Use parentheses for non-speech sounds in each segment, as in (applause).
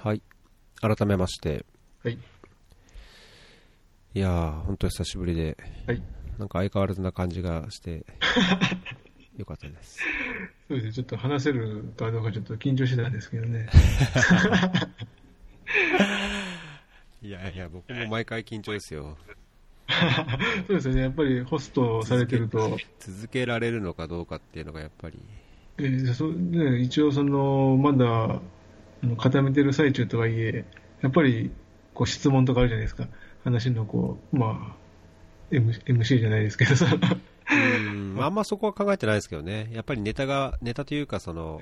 はい。改めまして、はい。いやー、本当久しぶりで、はい。なんか相変わらずな感じがして、(laughs) よかったです。そうですね。ちょっと話せるかどうかちょっと緊張してたんですけどね。(laughs) いやいや、僕も毎回緊張ですよ。(laughs) そうですよね。やっぱりホストされてると、続けられるのかどうかっていうのがやっぱり、えーそうね、一応その、まだ、あの固めてる最中とはいえ、やっぱり、こう質問とかあるじゃないですか。話のこう、まあ、M、MC じゃないですけどさ。うん、あんまそこは考えてないですけどね。やっぱりネタが、ネタというかその、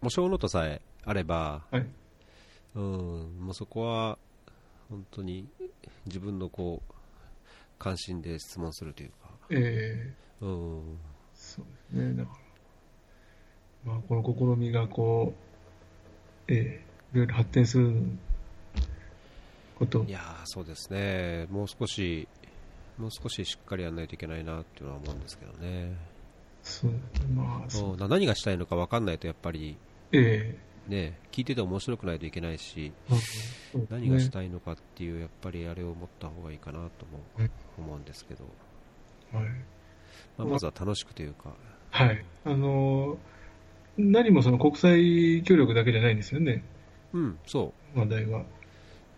もう小ノートさえあれば、はい。うん、もうそこは、本当に自分のこう、関心で質問するというか、えーうん、そうですね。だから、まあ、この試みがこう、えーいろいろ発展すること。いやーそうですね、もう少し、もう少ししっかりやらないといけないなっていうのは思うんですけどね、そう、まあ、そう。何がしたいのか分かんないと、やっぱり、えね、聞いてて面白くないといけないし、ね。何がしたいのかっていう、やっぱりあれを持った方がいいかなともうん思うんですけど、はい。まあ、まずは楽しくというか、はい。あのー、何もその国際協力だけじゃないんですよね、うん、そ話題は。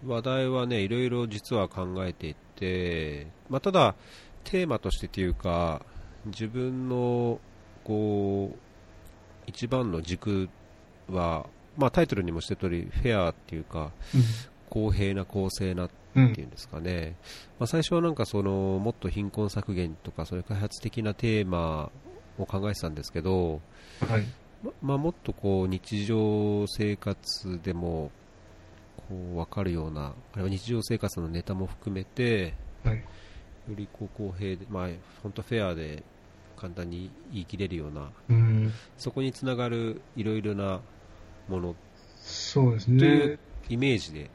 う、話題はね、いろいろ実は考えていて、まあ、ただ、テーマとしてというか、自分のこう一番の軸は、まあ、タイトルにもして通り、フェアっていうか、公平な公正なうん。っていうんですかね、まあ、最初はなんかそのもっと貧困削減とか、そういう開発的なテーマを考えてたんですけど、はい。ままあ、もっとこう日常生活でもこう分かるような、あれは日常生活のネタも含めて、はい。よりこう公平で、まあ、本当フェアで簡単に言い切れるような、うん。そこにつながるいろいろなものそうですというね。イメージで、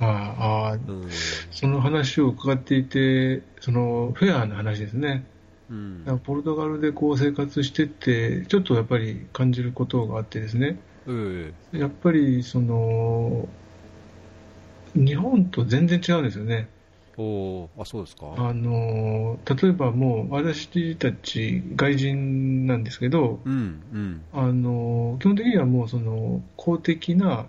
ああ、ああうんその話を伺っていて、そのフェアな話ですね。うんポルトガルでこう生活してて、ちょっとやっぱり感じることがあってですね。うんやっぱりその、日本と全然違うんですよね。おーあそうですか、あの、例えばもう私たち外人なんですけど、うんうんあの、基本的にはもうその公的な、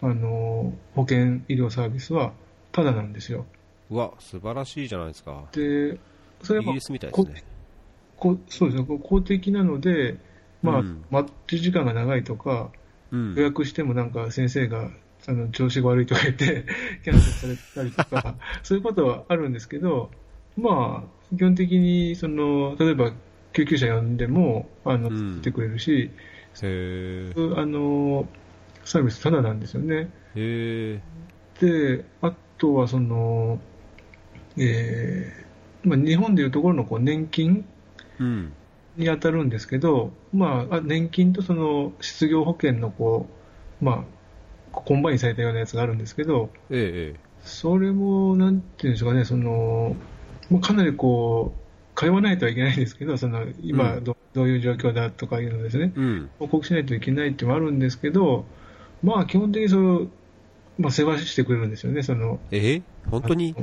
あの、保険医療サービスはタダなんですよ。うわ素晴らしいじゃないですか、で、それはイギリスみたいですね。こそうですね、公的なので、まあ、うん。待ち時間が長いとか、うん。予約してもなんか先生があの調子が悪いとか言って、(laughs) キャンセルされたりとか、(laughs) そういうことはあるんですけど、まあ、基本的に、その、例えば救急車呼んでも、あの、うん。来てくれるし、へー。あの、サービスただなんですよね。へで、あとはその、えーまあ、日本でいうところのこう年金に当たるんですけど、まあ、あ年金とその失業保険のこう、まあ、 combine されたようなやつがあるんですけど、えええそれも、なんていうんですかね、その、もうかなりこう、通わないとはいけないんですけど、その、今うん。ど、どういう状況だとかいうのをですね、えうん。報告しないといけないっていうのもあるんですけど、まあ、基本的にその、まあ、世話してくれるんですよね、その、え本当に？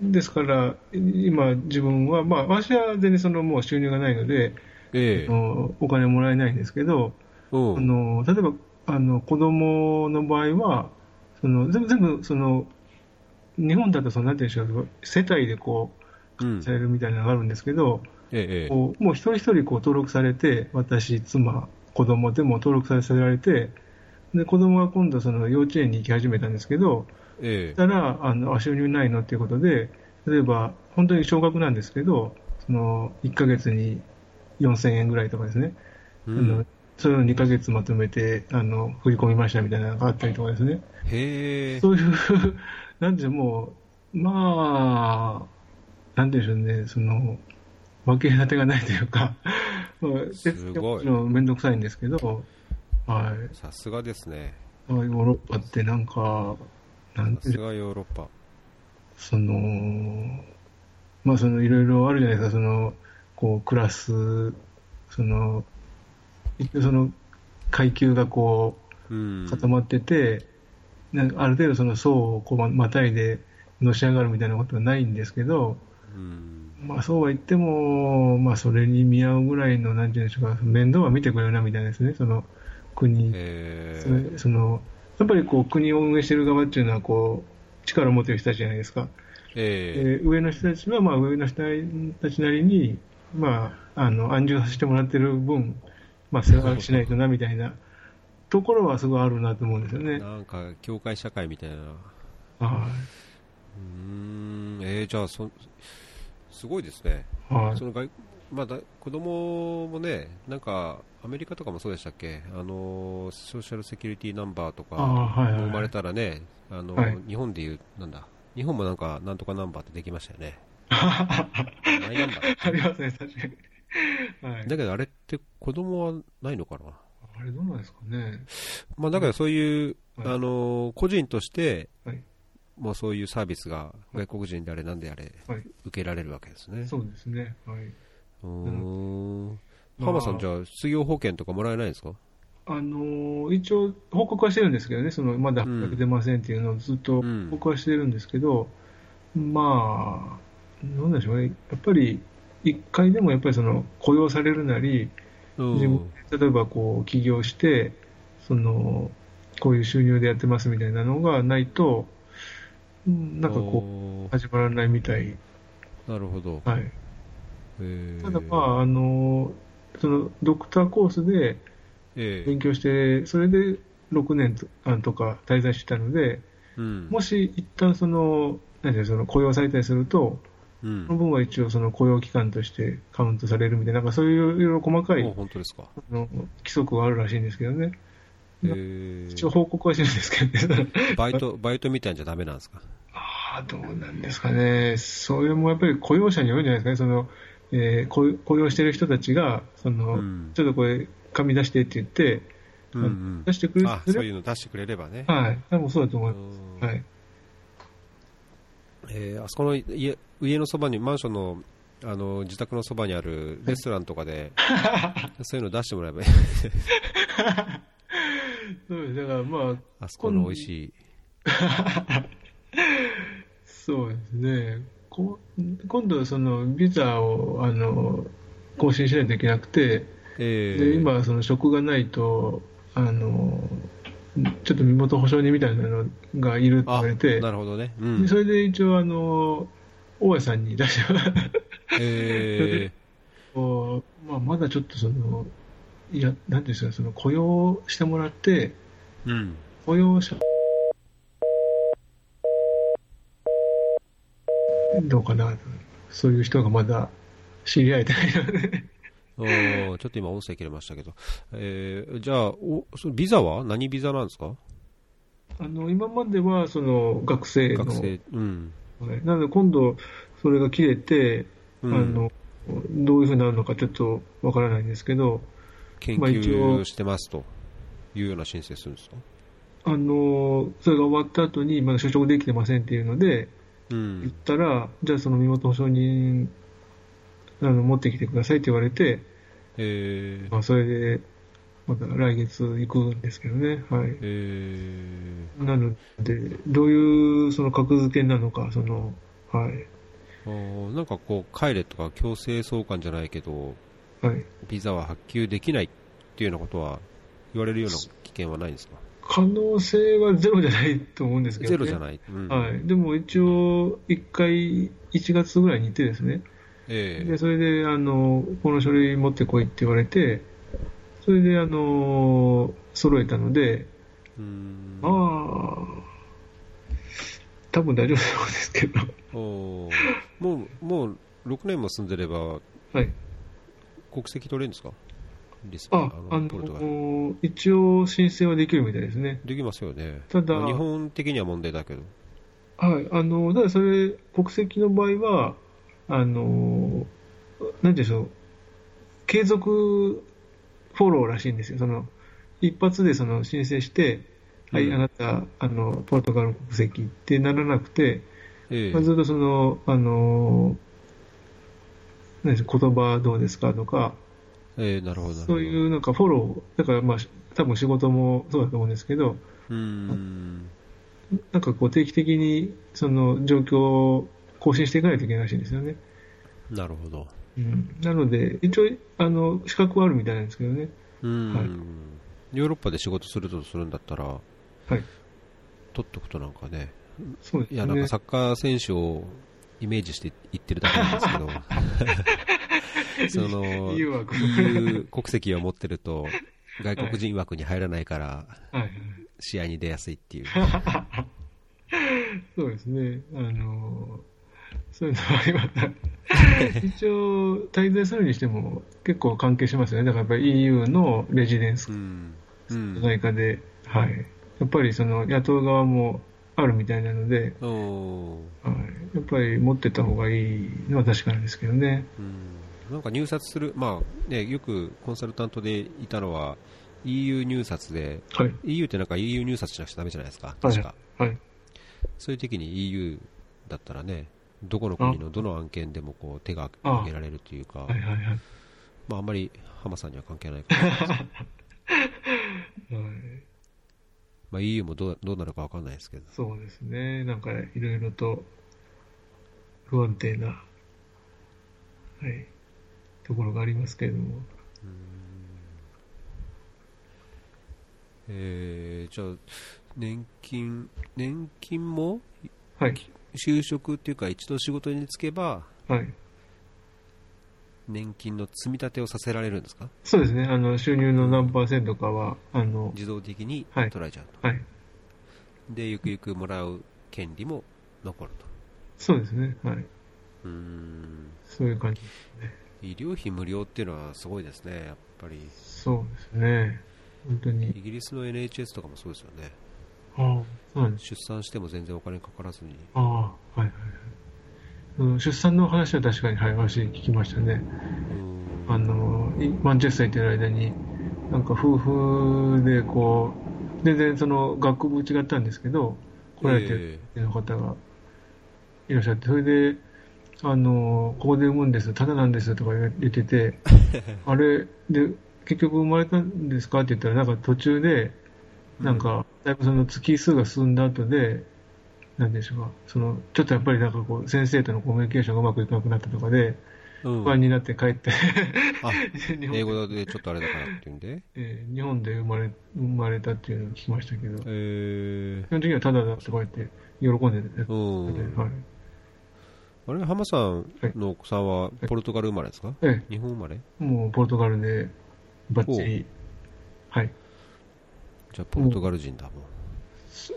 ですから、今、自分は、まあ、私は全然そのもう収入がないので、ええ。お金もらえないんですけど、うん。あの例えばあの子供の場合は、その全部、全部その日本だとその、なんていうんでしょう、世帯でこうん。うされるみたいなのがあるんですけど、ええええ。こうもう一人一人こう登録されて、私、妻、子供でも登録させられて、で子供が今度、その幼稚園に行き始めたんですけど、ええ。たら、あの、あ収入ないのっていうことで、例えば、本当に少額なんですけど、その、1ヶ月に4000円ぐらいとかですね、うあのんそれを2ヶ月まとめて、あの、振り込みましたみたいなのがあったりとかですね、へえ。そういう、(laughs) なんでもう、まあ、なんていうんでしょうね、その、分け隔てがないというか、(laughs) まあ、すごい。もちろんめんどくさいんですけど、はい。さすがですね。ヨーロッパってなんか、なんてさすがヨーロッパ。その、まあそのいろいろあるじゃないですか、その、こう、クラス、その、一応その、階級がこう固まってて、なんかある程度その層をこうままたいでのし上がるみたいなことはないんですけど、うん。まあそうは言っても、まあそれに見合うぐらいの、なんていうんでしょうか、面倒は見てくれるなみたいですね、その国、えそれその、やっぱりこう国を運営している側っていうのはこう、力を持っている人たちじゃないですか。えで上の人たちは、まあ上の人たちなりに、まあ、あの、安住させてもらってる分、まあ世話しないとなみたいなところはすごいあるなと思うんですよね。なんか、教会社会みたいな。はうーん、えー、じゃあそ、すごいですね。い。はいその外まあ、だ子供もね、なんか、アメリカとかもそうでしたっけ、あのソーシャルセキュリティナンバーとか、生まれたらね、あのはい日本でいう、なんだ、日本もなんか、なんとかナンバーってできましたよね。(laughs) マイナンバー。ありますね、確かに。はい。だけど、あれって子供はないのかな？あれどうなんですかね。まあ、だからそういう、はいあの個人として、はいもうそういうサービスが外国人であれなんであれ、はい。受けられるわけですね。そうですね。はい。うーん。まあ浜さん、じゃあ、失業保険とかもらえないんですか？あのー一応、報告はしてるんですけどね、そのまだ発覚出ませんっていうのをずっとうん報告はしてるんですけど、まあ、なんでしょうね、やっぱり一回でもやっぱりその雇用されるなり、うん。自分で例えばこう起業して、そのこういう収入でやってますみたいなのがないと、うんなんかこう、始まらないみたい。なるほど。はい。えー。ただまあ、あの、そのドクターコースでええ勉強して、それで6年とあとか滞在してたので、うん。もし一旦その、なんてその雇用されたりすると、うんその分は一応その雇用期間としてカウントされるみたいな、なんかそういういろいろ細かいお本当ですか。あの規則があるらしいんですけどね。えー一応報告はしてるんですけどね。バイト、バイトみたいんじゃダメなんですか？ああ、どうなんですかね。それもやっぱり雇用者によるんじゃないですかね。その、えー雇雇用してる人たちが、その、うんちょっとこれ、紙出してって言って、うんうん出してくれあ、るそういうの出してくれればね。はい。多分そうだと思いまうんす。はい。えーあそこの家家のそばに、マンションのあの自宅のそばにあるレストランとかで、(laughs) そういうの出してもらえばいい。そうです。だからまあ、あそこの美味しい。(laughs) そうですね。こ今度、その、ビザを、あの、更新しないといけなくて、えで今、その職がないと、あの、ちょっと身元保証人みたいなのがいるって言あわれて、なるほどね。うんでそれで一応、あの、大家さんに出してもらえ (laughs) こうまあ、まだちょっとその、いや、なんていうんですか、その雇用してもらって、ーうん。雇用者、どうかな、そういう人がまだ知り合えてないので、ちょっと今音声切れましたけど。えーじゃあ、おそのビザは？何ビザなんですか？あの今まではその学生の、学生。うん。はい。なので今度、それが切れて、うん。あの、どういうふうになるのかちょっとわからないんですけど、研究してますと。いうような申請するんですか？あのそれが終わった後にまだ就職できてませんっていうので、う言っん。たら、じゃあその身元保証人あの持ってきてくださいって言われて、えーまあ、それで、また来月行くんですけどね。はい。えなので、どういうその格付けなのか、その、はい。ーあーなんかこう、帰れとか強制送還じゃないけど、はい。ビザは発給できないっていうようなことは言われるような危険はないんですか？可能性はゼロじゃないと思うんですけど、ね。ゼロじゃない。うんはい。でも一応、一回、1月ぐらいに行ってですね。えで、それで、あの、この書類持ってこいって言われて、それで、あの、揃えたので、えうんまあ、多分大丈夫そうですけど。おーもう、もう6年も住んでれば、はい。国籍取れるんですか？リスあ、あの一応申請はできるみたいですね。できますよね。ただまあ日本的には問題だけど。はい。あの、ただそれ、国籍の場合は、あの、なんでしょう、継続フォローらしいんですよ。その、一発でその申請して、はい、うんあなた、あの、ポルトガルの国籍ってならなくて、ええまあ、ずっとその、あの、何でしょう言葉どうですかとか、ええなるほど。そういうなんかフォロー、だからまあ、多分仕事もそうだと思うんですけど、うーん。なんかこう定期的にその状況を更新していかないといけないらしいんですよね。なるほど。うん、なので、一応、あの、資格はあるみたいなんですけどね。うん、はいヨーロッパで仕事するとするんだったら、はい。取っとくとなんかね、そうですね。いや、なんかサッカー選手をイメージして言ってるだけなんですけど、(laughs) (laughs) その、枠 EU 国籍を持ってると、外国人枠に入らないから。試合に出やすいっていう。(laughs) そうですね。あの、そういうのはあります。(laughs) 一応、滞在するにしても結構関係しますよね。だからやっぱり EU のレジデンスうん。うん。外貨で、はい。やっぱりその野党側もあるみたいなので、はい、やっぱり持ってた方がいいのは確かなんですけどね。うんなんか入札する、まあね、よくコンサルタントでいたのは、EU 入札で、はい。EU ってなんか EU 入札しなくちゃダメじゃないですか、はい確か。はい。そういう時に EU だったらね、どこの国のどの案件でもこう手が挙げられるというか、はいはいはい。まああんまり浜さんには関係ないかもしれない (laughs) はいまあ EU もどうどうなるかわかんないですけど。そうですね。なんかいろいろと不安定な、はい、ところがありますけれども。えー、じゃあ、年金、年金もはい。就職っていうか一度仕事に就けば、はい。年金の積み立てをさせられるんですか？そうですね。あの、収入の何パーセントかは、あの、自動的にはい取られちゃうと。はい。で、ゆくゆくもらう権利も残ると。そうですね。はい。うーん。そういう感じ。医療費無料っていうのはすごいですね、やっぱり。そうですね。本当に。イギリスの NHS とかもそうですよね。ああ、そうなんです。出産しても全然お金かからずに。ああ、はいはいはい。うん出産の話は確かに、はい、私聞きましたね。あの、いマンチェスター行ってる間に、なんか夫婦でこう、全然その学部違ったんですけど、来られてるえの方がいらっしゃって、それで、あの、ここで産むんです、ただなんですとか言ってて、(laughs) あれ、で、結局生まれたんですかって言ったら、なんか途中で、なんか、だいぶその月数が進んだ後で、なんでしょうか、その、ちょっとやっぱりなんかこう、先生とのコミュニケーションがうまくいかなくなったとかで、うん。不安になって帰って、(laughs) 英語でちょっとあれだからっていうんで？えー日本で生まれ生まれたっていうのを聞きましたけど、基え。本的にはただだとか言って喜んでて、ー、うん。はい、あれ、浜さんのお子さんはポルトガル生まれですか？え日本生まれ？えもうポルトガルでバッチリ、はい、じゃあポルトガル人だもん。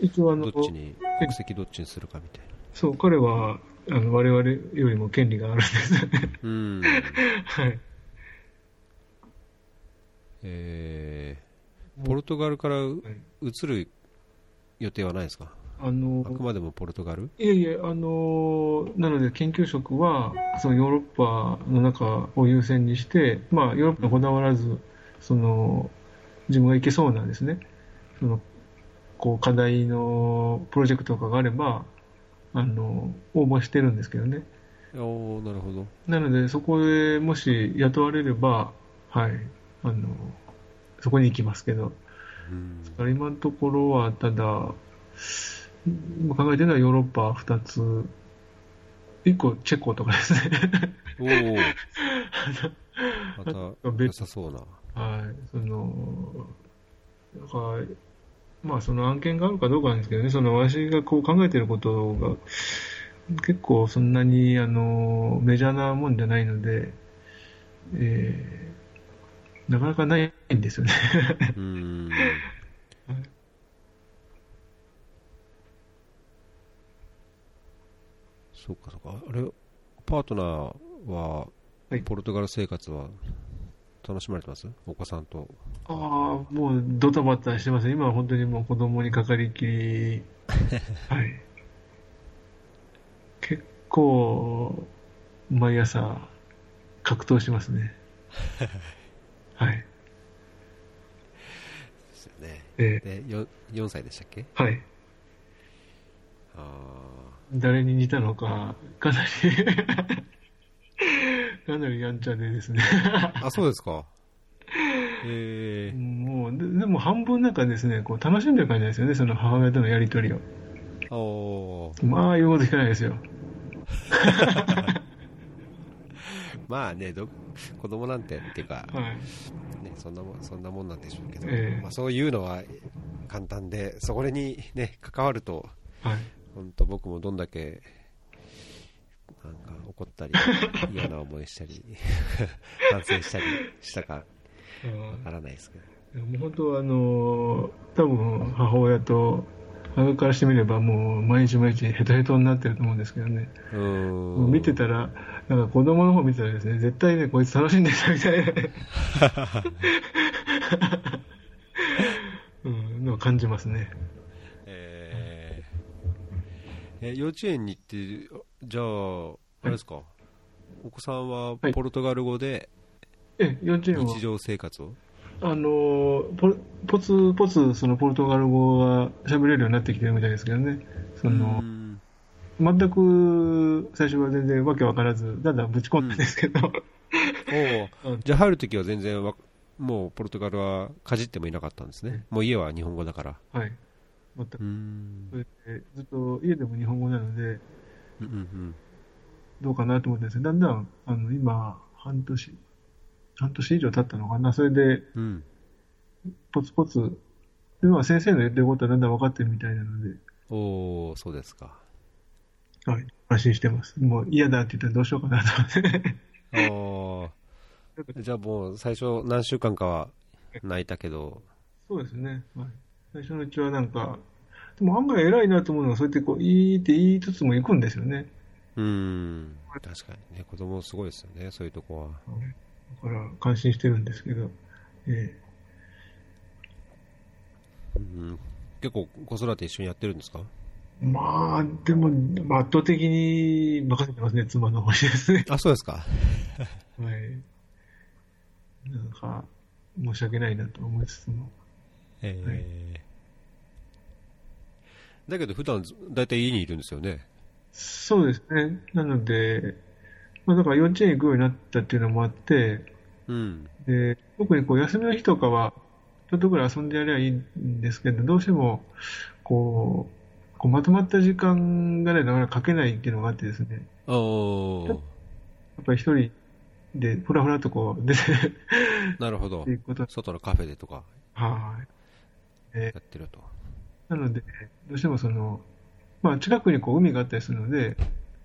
一応あのどっちに、国籍どっちにするかみたいな。そう彼はあの我々よりも権利があるんです。よね、うん。(laughs) はい、えー、ポルトガルからう移る予定はないですか？あのあくまでもポルトガル？いえいえ、あのなので研究職はそのヨーロッパの中を優先にして、まあ、ヨーロッパにこだわらず、その自分が行けそうなんですね、そのこう課題のプロジェクトとかがあればあの応募してるんですけどね、おーなるほど。なのでそこでもし雇われれば、はい、あのそこに行きますけど、うん。今のところはただ、今考えてるのはヨーロッパ2つ、1個チェコとかですね。おお。(laughs) また、良さそうな。はい、その、なんか、まあその案件があるかどうかなんですけどね、その私がこう考えてることが結構そんなにあのメジャーなもんじゃないので、えーなかなかないんですよね。うん。(laughs) そうかそうか。あれ、パートナーははい、ポルトガル生活は楽しまれてます？お子さんと。ああ、もうドタバタしてますね。今は本当にもう子供にかかりきり、(laughs) はい。結構、毎朝、格闘しますね。(laughs) はい。ですよね。えで、よ4歳でしたっけ？ーはい。あ誰に似たのか、かなり (laughs) かなりやんちゃでですね。ーあ、そうですか。(laughs) えー、もう、ででも半分なんかですね、こう楽しんでる感じなんですよね、その母親とのやりとりを。おまあ、言うこと聞かないですよ。(laughs) まあねど、子供なんてっていうか、はい。ね、そんなもんそんなもんなんでしょうけど、ええまあ、そういうのは簡単で、そこに、ね、関わると、はい。本当僕もどんだけなんか怒ったり (laughs) 嫌な思いしたり (laughs) 反省したりしたかわからないですけど。もう本当あの多分母親と母親からしてみればもう毎日毎日ヘトヘトになってると思うんですけどね、見てたらなんか子供の方見てたらですね絶対ねこいつ楽しんでるみたいな。ね (laughs) うんのを感じますね。えーえ幼稚園に行ってじゃああれですか、お子さんははい。ポルトガル語でえ幼稚園は？日常生活を、あのポポツポツそのポルトガル語が喋れるようになってきてるみたいですけどね。その、うん。全く最初は全然わけわからず、だんだんぶち込んだんですけど、おう。(laughs) じゃあ入るときは全然わもうポルトガルはかじってもいなかったんですね。もう家は日本語だから。はい、全くそれでずっと家でも日本語なので、うんうんどうかなと思ってですね、だんだんあの今、半年、半年以上経ったのかな、それでうん。うんポツポツ、でまあ先生の言ってることはだんだん分かってるみたいなので、おおそうですか。はい、安心してます。もう嫌だって言ったらどうしようかなと思って。じゃあもう最初何週間かは泣いたけど、そうですね、はい、最初のうちはなんか、でも案外偉いなと思うのは、そうやってこう、いいって言いつつも行くんですよね。うーん、確かにね、子供すごいですよね、そういうとこは。だから感心してるんですけど、えうん、結構子育て一緒にやってるんですか？えまあ、でも、まあ圧倒的に任せてますね、妻の方にですね。あ、そうですか。(laughs) はい。なんか、申し訳ないなと思いつつも。えーだけど普段だいたい家にいるんですよね。そうですね。なので、まあだから幼稚園行くようになったっていうのもあって、うん。で、特にこう休みの日とかは、ちょっとぐらい遊んでやればいいんですけど、どうしても、こう、こうまとまった時間がね、なかなか書けないっていうのがあってですね、おー、やっぱり一人でふらふらとこう出てなるほど外のカフェでとかはい。やってると。なので、どうしてもその、まあ近くにこう海があったりするので、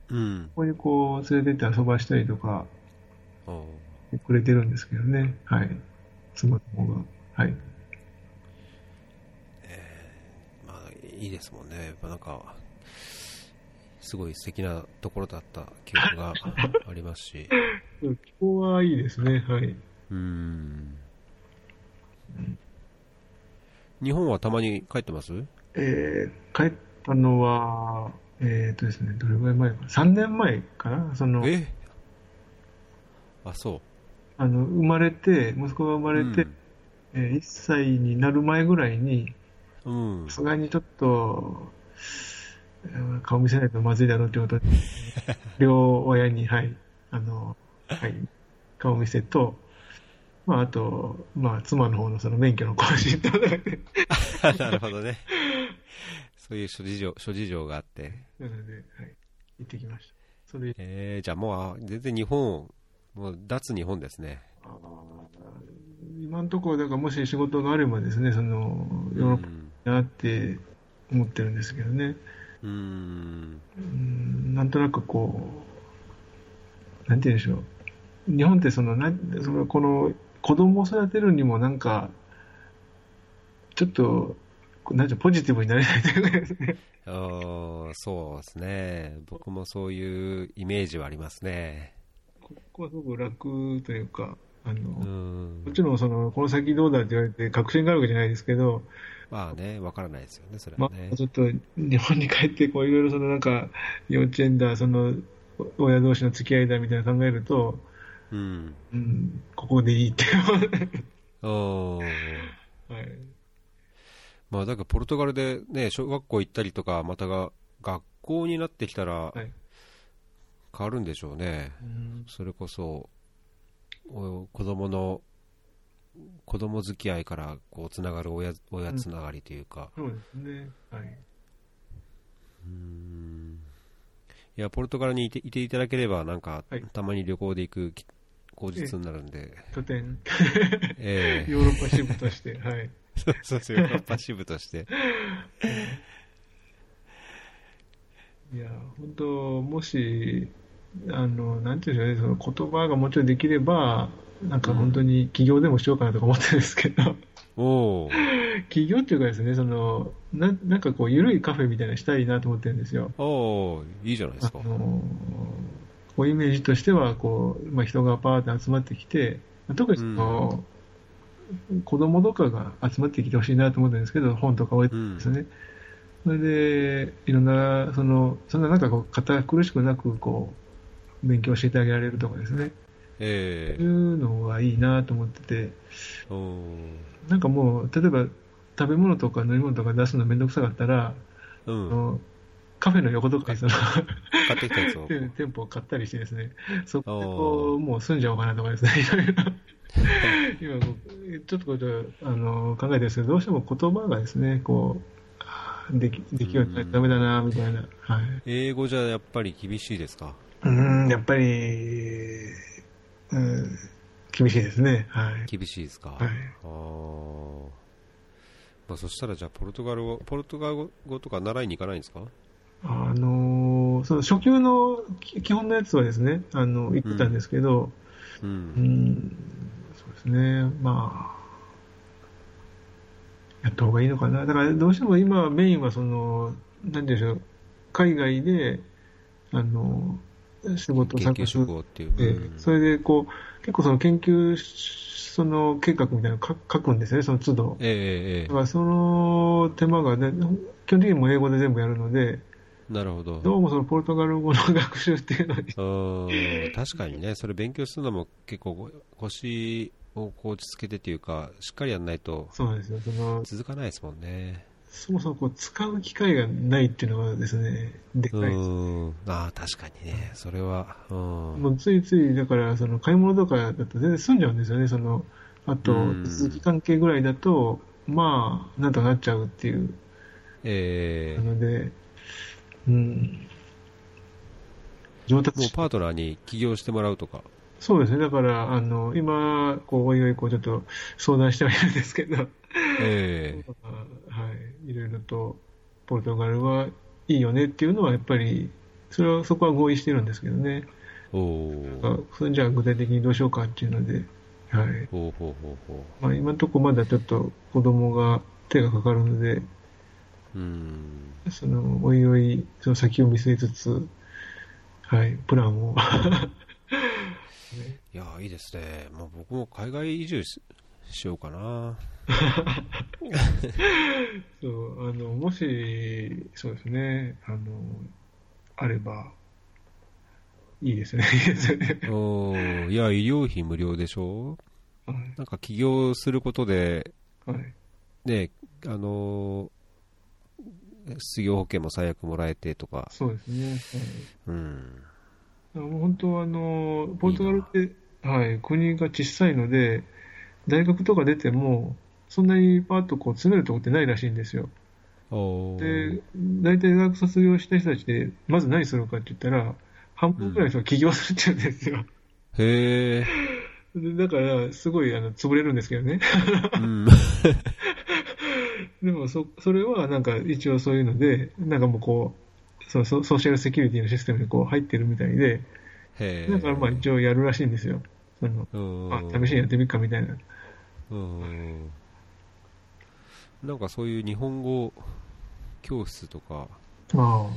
うん。ここにこう連れてって遊ばしたりとかくれてるんですけどね。はい。妻の方が。はい。まあ、いいですもんね。やっぱなんか、すごい素敵なところだった記憶が (laughs) ありますし。気候はいいですね。はい。うーん。日本はたまに帰ってます？えー帰ったのは、えっ、とですね、どれぐらい前かな？3年前かな？その、え？あ、そあの、生まれて、息子が生まう。れて、え1歳になる前ぐらいに、うん。うんさすがにちょっと、うん顔見せないとまずいだろうってことで、(laughs) 両親に、はい、あの、はい、顔見せと、まあ、あと、まあ、妻の方のその免許の更新と、(laughs) なるほどね。そういう諸事情、諸事情があって。なので、はい、行ってきました。それで、えー、じゃあもう、あ全然日本、もう脱日本ですね。あー今のところ、だからもし仕事があればですね、その、ヨーロッパになって思ってるんですけどね。うーん。うんなんとなくこう、なんて言うんでしょう。日本ってその、なんそのこの子供を育てるにもなんか、ちょっと、なんていうのポジティブになれないというかですね。あーそうですね。僕もそういうイメージはありますね。ここはすごく楽というか、あの、うもん。ちろんその、この先どうだって言われて確信があるわけじゃないですけど、まあね、わからないですよね、それまはねあ、。ちょっと日本に帰って、こういろいろそのなんか、幼稚園だ、その、親同士の付き合いだみたいな考えると、うん。うん、ここでいいって。(laughs) おー (laughs) はい。まあ、だからポルトガルでね、小学校行ったりとか、またが学校になってきたらはい。変わるんでしょうね。うん。それこそ、お子供の、子供付き合いからこうつながる親親つながりというか、そうですね。はい。うん。いや、ポルトガルにいていていただければ、なんか、はい。たまに旅行で行くき口実になるんで、拠点、ええ。(laughs) ヨーロッパ支部として、はい。(laughs) そうそうそう、ヨーロッパ支部として。いや、本当、もし、あの、なんていうんでしょうね、その言葉がもうちょいできれば、なんか本当に起業でもしようかなとか思ってるんですけど、おお (laughs) 起業っていうかですね、その、ななんかこう、ゆるいカフェみたいなのしたいなと思ってるんですよ。おーいいじゃないですか。あのこうイメージとしてはこう、まあ、人がパーって集まってきて、まあ特にその、子供とかが集まってきてほしいなと思ってるんですけど、本とか置いてるんですよね。それで、いろんな、その、そんななんかこう、堅苦しくなく、こう、勉強してあげられるとかですね。ええそういうのはいいなと思ってて、なんかもう、例えば、食べ物とか飲み物とか出すのめんどくさかったら、あうん。のカフェの横とかにその、買ってきたやつを。店 (laughs) 店舗を買ったりしてですね、そこでこう、もう住んじゃおうかなとかですね、いろいろ。(laughs) 今ちょっとこうあの考えてるんですけど、どうしても言葉がですね、こう、でき、できるようにならダメだな、みたいな。はい。英語じゃやっぱり厳しいですか？うん、やっぱり、うん、厳しいですね。はい。厳しいですか、はいあーまあ、そしたらじゃあポルトガル語、ポルトガル語とか習いに行かないんですか？あのーその初級のき基本のやつはですね、あの、言ってたんですけど、う。うんうですね、まあ、やった方がいいのかな。だからどうしても今メインはその、なんでしょう、海外で、あの、仕事を研究参加すっていう。で、うんそれでこう、結構その研究、その計画みたいなのを書書くんですよね、その都度。えええだからその手間がね、基本的にもう英語で全部やるので、えなるほど。どうもそのポルトガル語の学習っていうのに、うん確かにね、それ勉強するのも結構腰をこう落ち着けてというか、しっかりやらないとそうですよ。その、続かないですもんね。そもそもこう使う機会がないっていうのがですね、でかういです。ん。ああ、確かにね。それは、うん。もうついつい、だから、その買い物とかだと全然済んじゃうんですよね、その、あと続き関係ぐらいだと、まあ、なんとかなっちゃうっていう。ええなので、うん。上達しもうパートナーに起業してもらうとか。そうですね。だから、あの、今、こう、おいおい、こう、ちょっと相談してはいるんですけど、ええはい。いろいろと、ポルトガルはいいよねっていうのは、やっぱり、それは、そこは合意してるんですけどね。おそれじゃあ具体的にどうしようかっていうので、はい。ほうほうほうほまあ、今のところまだちょっと子供が手がかかるので、う。うん。その、おいおい、その先を見据えつつ、はい、プランを。いやー、いいですね。まあ、僕も海外移住ししようかな。(laughs) そう、あの、もし、そうですね、あの、あれば、いいですね。(laughs) おーいや、医療費無料でしょ？はい。なんか起業することで、はい。ね、あのー失業保険も最悪もらえてとか、そうですね。うん。はい、もう本当はあの、ポルトガルって、はい、国が小さいので、大学とか出ても、そんなにパーッとこう詰めるとこってないらしいんですよ。で、大体大学卒業した人たちで、まず何するかって言ったら、半分くらいの人が起業するって言うんですよ。へえ、でだから、すごい、あの、潰れるんですけどね。うん。(laughs) でも、そ、それは、なんか、一応そういうので、なんかもうこう、そのソソーシャルセキュリティのシステムにこう入ってるみたいで。だからまあ一応やるらしいんですよ。その、うんあ、試しにやってみっかみたいな。うん。なんかそういう日本語教室とか、ああ、は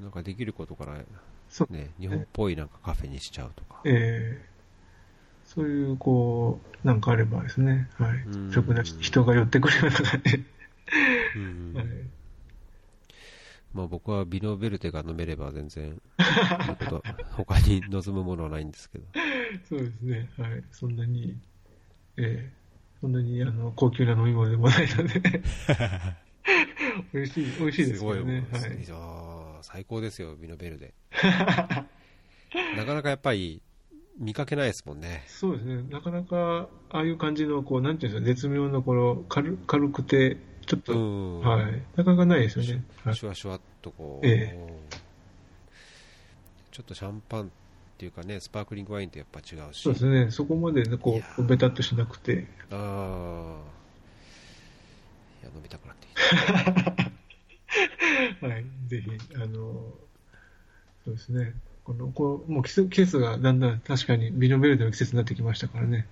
い。なんかできることから、そうね、日本っぽいなんかカフェにしちゃうとか。ええそういう、こう、なんかあればですね、はいうん。食なし人が寄ってくるような感じ。うんはい。まあ僕はビノベルテが飲めれば全然、他に望むものはないんですけど。(laughs) そうですね、はい。そんなに、ええそんなに、あの、高級な飲み物でもないので、(laughs) 美味しい、美味しいですけごい、どね。はい。最高ですよ、ビノベルデ。(laughs) なかなかやっぱり見かけないですもんね。そうですね、なかなか、ああいう感じの、こう、なんていうんですか、絶妙な、この、軽軽くて、ちょっと、うん。はい。なかなかないですよね。はいシュワシュワっとこう、えちょっとシャンパンっていうかね、スパークリングワインってやっぱ違うし。そうですね。そこまでね、こう、ベタっとしなくて。ああ。いや、飲みたくなってきた。(laughs) はい。ぜひ、あの、そうですね。この、こう、もう季節がだんだん確かにビノベルデの季節になってきましたからね。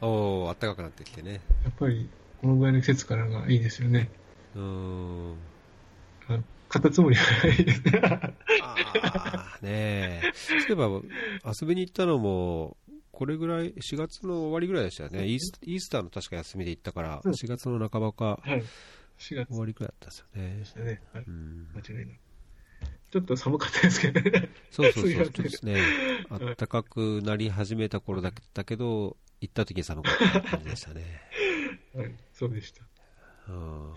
おお、暖かくなってきてね。やっぱり、このぐらいの季節からがいいですよね。うーん。あカタツムリがいいですね。ああ、ねえ。そういえば、遊びに行ったのも、これぐらい、4月の終わりぐらいでしたよね。イースイースターの確か休みで行ったから、うん4月の半ばかはい。4月終わりぐらいだったんですよねね。はい。うん、間違いない。ちょっと寒かったですけどね。そうそうそう、すいませんちょっとですね、暖かくなり始めた頃だったけど、行った時に寒かった感じでしたね。はい。そうでした。うん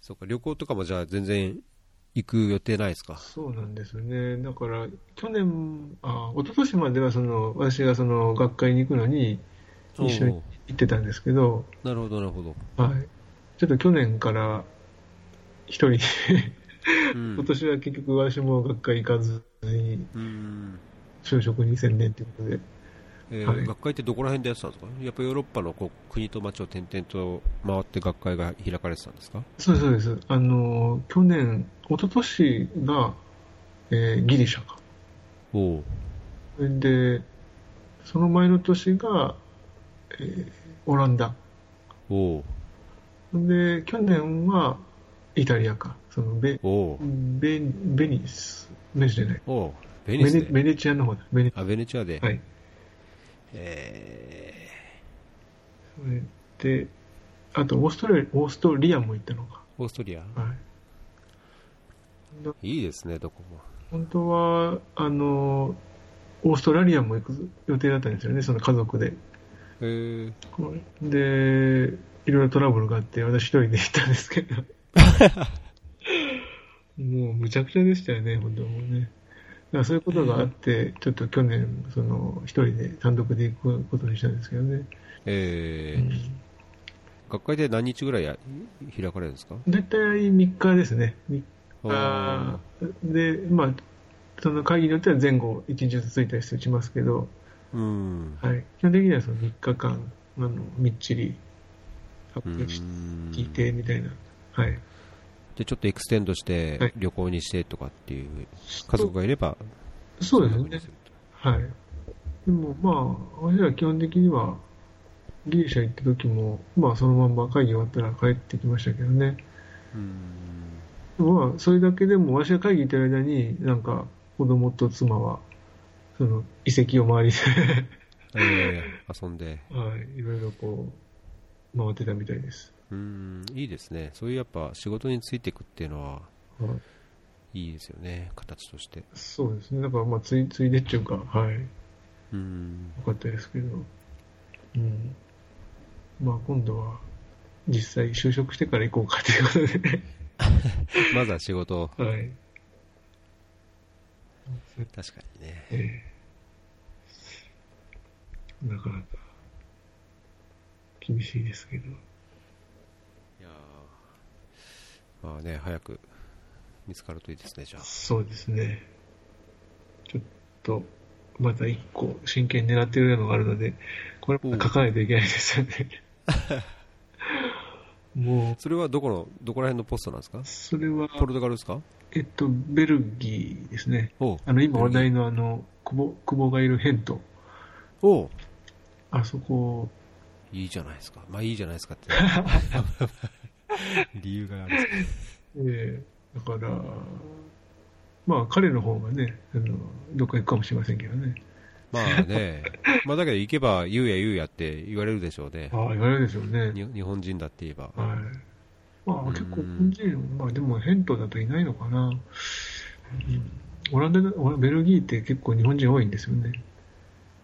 そうか、旅行とかもじゃあ全然行く予定ないですか？そうなんですよね。だから、去年、あ、一昨年まではその、私がその学会に行くのに一緒に行ってたんですけど、なるほど、なるほど。はい。ちょっと去年から一人、うん今年は結局私も学会行かずにうん就職に専念ということで、えーはい学会ってどこら辺でやってたんですか？やっぱヨーロッパのこう国と町を転々と回って学会が開かれてたんですか？そうです、そうです。あの、去年、一昨年が、えーギリシャか。おおそれで、その前の年が、えーオランダ。おで、去年はイタリアか。そのベ、おベ、ベニス、ベニスじゃない。おおベニスベネチアの方だ。ベネあベネチアで、はい。えそれで、あとオーストラリア、オーストリアも行ったのか。ーオーストリア？はい。だいいですねどこも本当は、あの、オーストラリアも行く予定だったんですよね、その家族で。えー、で、いろいろトラブルがあって、私一人で行ったんですけど。(laughs) もう、むちゃくちゃでしたよね、本当もうね。らそういうことがあって、ちょっと去年、その、一人で単独で行くことにしたんですけどね。えーうん。学会で何日ぐらいや開かれるんですか？大体3日ですね。3あ日で、まあ、その会議によっては前後1日ずつついたりしますけど、ーうん。はい、基本的にはその3日間、あのみっちり発う表しん。聞いてみたいな。はい。でちょっと extend して旅行にしてとかっていう家族がいればそうですねはい。でもまあ、私は基本的には、ギリシャ行った時も、まあそのまんま会議終わったら帰ってきましたけどね。とうんまあ、それだけでも、私が会議行ってる間に、なんか、子供と妻は、その、遺跡を周りえー (laughs) 遊んでで、はい、いろいろこう、回ってたみたいです。うんいいですねそういうやっぱ仕事についていくっていうのははいいいですよね形としてそうですね。だから、まあ、つい、ついでっていうか、はい、ようんかったですけど、うん。まあ、今度は、実際就職してから行こうかということでね。(laughs) まずは仕事をはい。確かにねええなかなか、厳しいですけど。いやー。まあね早く見つかるといいですねじゃあ。そうですね。ちょっと、また一個真剣に狙ってるのがあるので、これも書かないといけないですよね。もそれはどこのどこら辺のポストなんですか？う、それは、ポルトガルですか？えっと、ベルギーですね。おう。あの、今話題のあの、久保、久保がいるヘント。おう。あそこ、いいじゃないですかまあいいじゃないですかって (laughs) 理由があるんですけどええだから、まあ彼の方がね、あの、どっか行くかもしれませんけどね。まあねまあだけど行けば言うや言うやって言われるでしょうねああ、言われるでしょうね。に日本人だって言えばはい。まあうん結構日本人、まあでもヘントだといないのかな。うんオランダで、オラベルギーって結構日本人多いんですよね。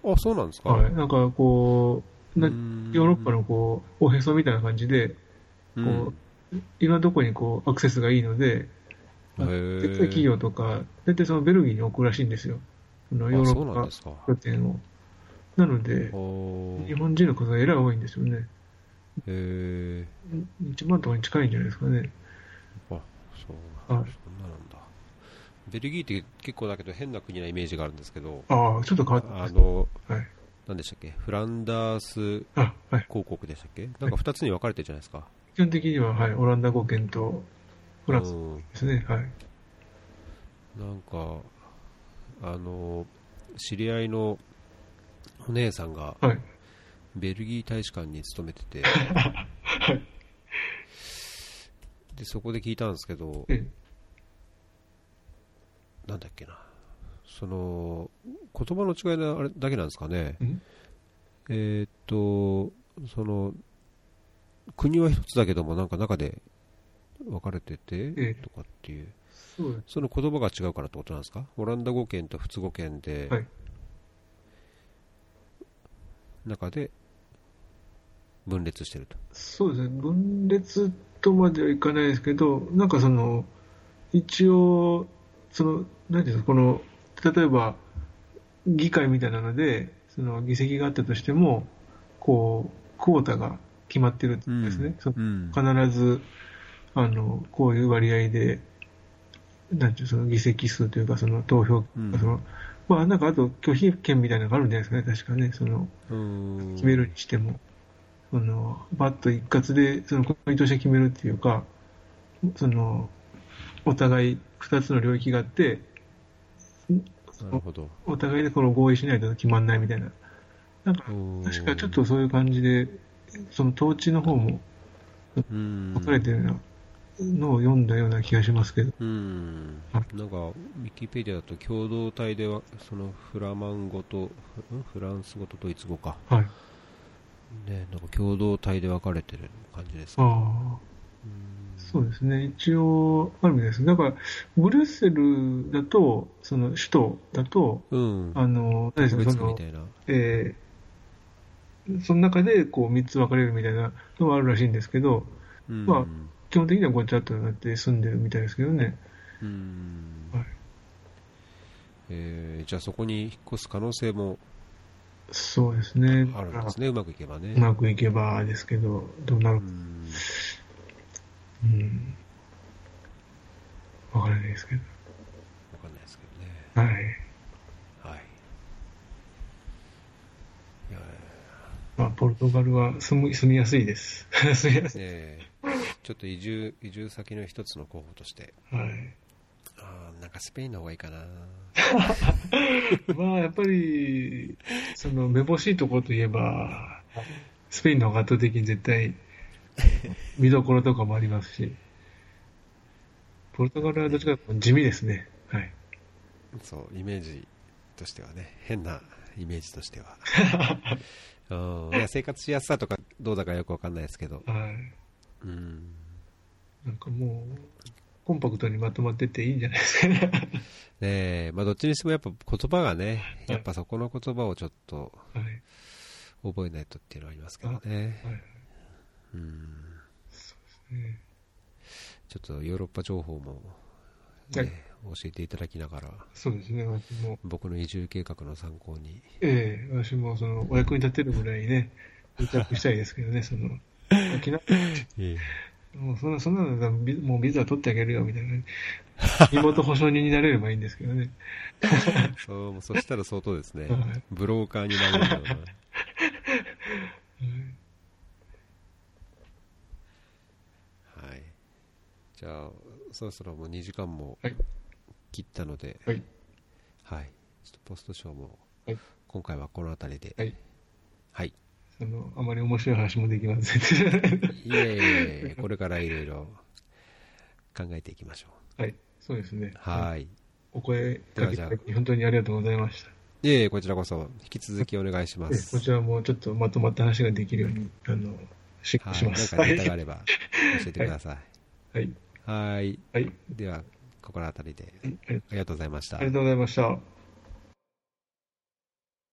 あそうなんですか？はい。なんかこう、なヨうんーロッパのこう、おへそみたいな感じで、うんこう、いろんなとこにこう、アクセスがいいので、へーでっかい企業とか、大体そのベルギーに置くらしいんですよ。そのヨーあロッパ拠点を。なので、日本人の数がえらい多いんですよね。え1万とかに近いんじゃないですかね。ー、あそう、そんはいななんだ。ベルギーって結構だけど変な国なイメージがあるんですけど、ああ、ちょっと変わっ。あの、はい。何でしたっけ、フランダースあ、はい。公国でしたっけ？なんか2つに分かれてるじゃないですか。基本的には、はい、オランダ語圏とフランスうんですね。はい。なんか、あの、知り合いのお姉さんがはい。ベルギー大使館に勤めてて、(laughs) はい。で、そこで聞いたんですけど、えなんだっけな、その、言葉の違いなあれだけなんですかね。え。っと、その、国は一つだけども、なんか中で分かれてて、ええとかっていう、そうです。その言葉が違うからってことなんですか？オランダ語圏と仏語圏で、はい。中で分裂してると。そうですね。分裂とまではいかないですけど、なんかその、一応、その、なんていうんですか、この、例えば、議会みたいなので、その議席があったとしても、こう、クォータが決まってるんですね。うん。必ず、あの、こういう割合で、なんていう、その議席数というか、その投票、うん。その、まあ、なんかあと拒否権みたいなのがあるんじゃないですかね、確かね、その、うん。決めるにしても、その、バッと一括で、その、国として決めるっていうか、その、お互い二つの領域があって、なるほど。お互いでこの合意しないと決まんないみたいな。なんか、確かちょっとそういう感じで、その統治の方も分分かれてるようなのを読んだような気がしますけど。うん、はなんか、ウィキペディアだと共同体では、そのフラマン語と、ん？フランス語とドイツ語か、はい。ね、なんか共同体で分かれてる感じですか。ああ。そうですね。一応、あるみたいです。だから、ブリュッセルだと、その首都だと、うん、あの、何です特か、その。えーその中でこう3つ分かれるみたいなのはあるらしいんですけど、うんまあ基本的にはごちゃっとなって住んでるみたいですけどね。うんはいえーじゃあそこに引っ越す可能性もそうですね。あるんですね、うまくいけばね。うまくいけばですけど、どうなるか。わからないですけど。わかんないですけどね。はい。はい。いやまあ、ポルトガルは住み住みやすいです。(laughs) 住みやすい。ねえちょっと移住移住先の一つの候補として、はい。あーなんかスペインの方がいいかな。(laughs) まあ、やっぱり、その、めぼしいところといえば、スペインの方が圧倒的に絶対、(laughs) 見どころとかもありますし、ポルトガルはどっちかというと地味ですね。はい。そう、イメージとしてはね、変なイメージとしては。(laughs) うんいや生活しやすさとかどうだかよくわかんないですけど、はい。うん、なんかもう、コンパクトにまとまってっていいんじゃないですかね。(laughs) ねえまあ、どっちにしてもやっぱ言葉がね、いやっぱそこの言葉をちょっとはい。覚えないとっていうのはありますけどね、はい。うん、ねちょっとヨーロッパ情報も、ねはい教えていただきながら、そうですね、私も。僕の移住計画の参考に、ええ私もその、お役に立てるぐらいね、委託したいですけどね、その、沖縄 (laughs) もうそんな、そんなのもうビザ取ってあげるよ、みたいな。(laughs) 身元保証人になれればいいんですけどね。そうそしたら相当ですねはい、ブローカーになれるような。はい。じゃあ、そろそろもう2時間もはい切ったので、はい。はい。ちょっとポストショーもはい、今回はこの辺りで、はい。はい。あの、あまり面白い話もできません。いえいえ、(laughs) これからいろいろ考えていきましょはい。そうですね。う。はい。お声かけていたではじだき、本当にありがとうございました。いえいえ、こちらこそ、引き続きお願いしまえす。こちらもちょっとまとまった話ができるように、あの、しはい。します。何かネタがあれば、教えてください。はい。はい。はい。では、ここら辺りで、はいありありがとうございましたあり。がとうございました。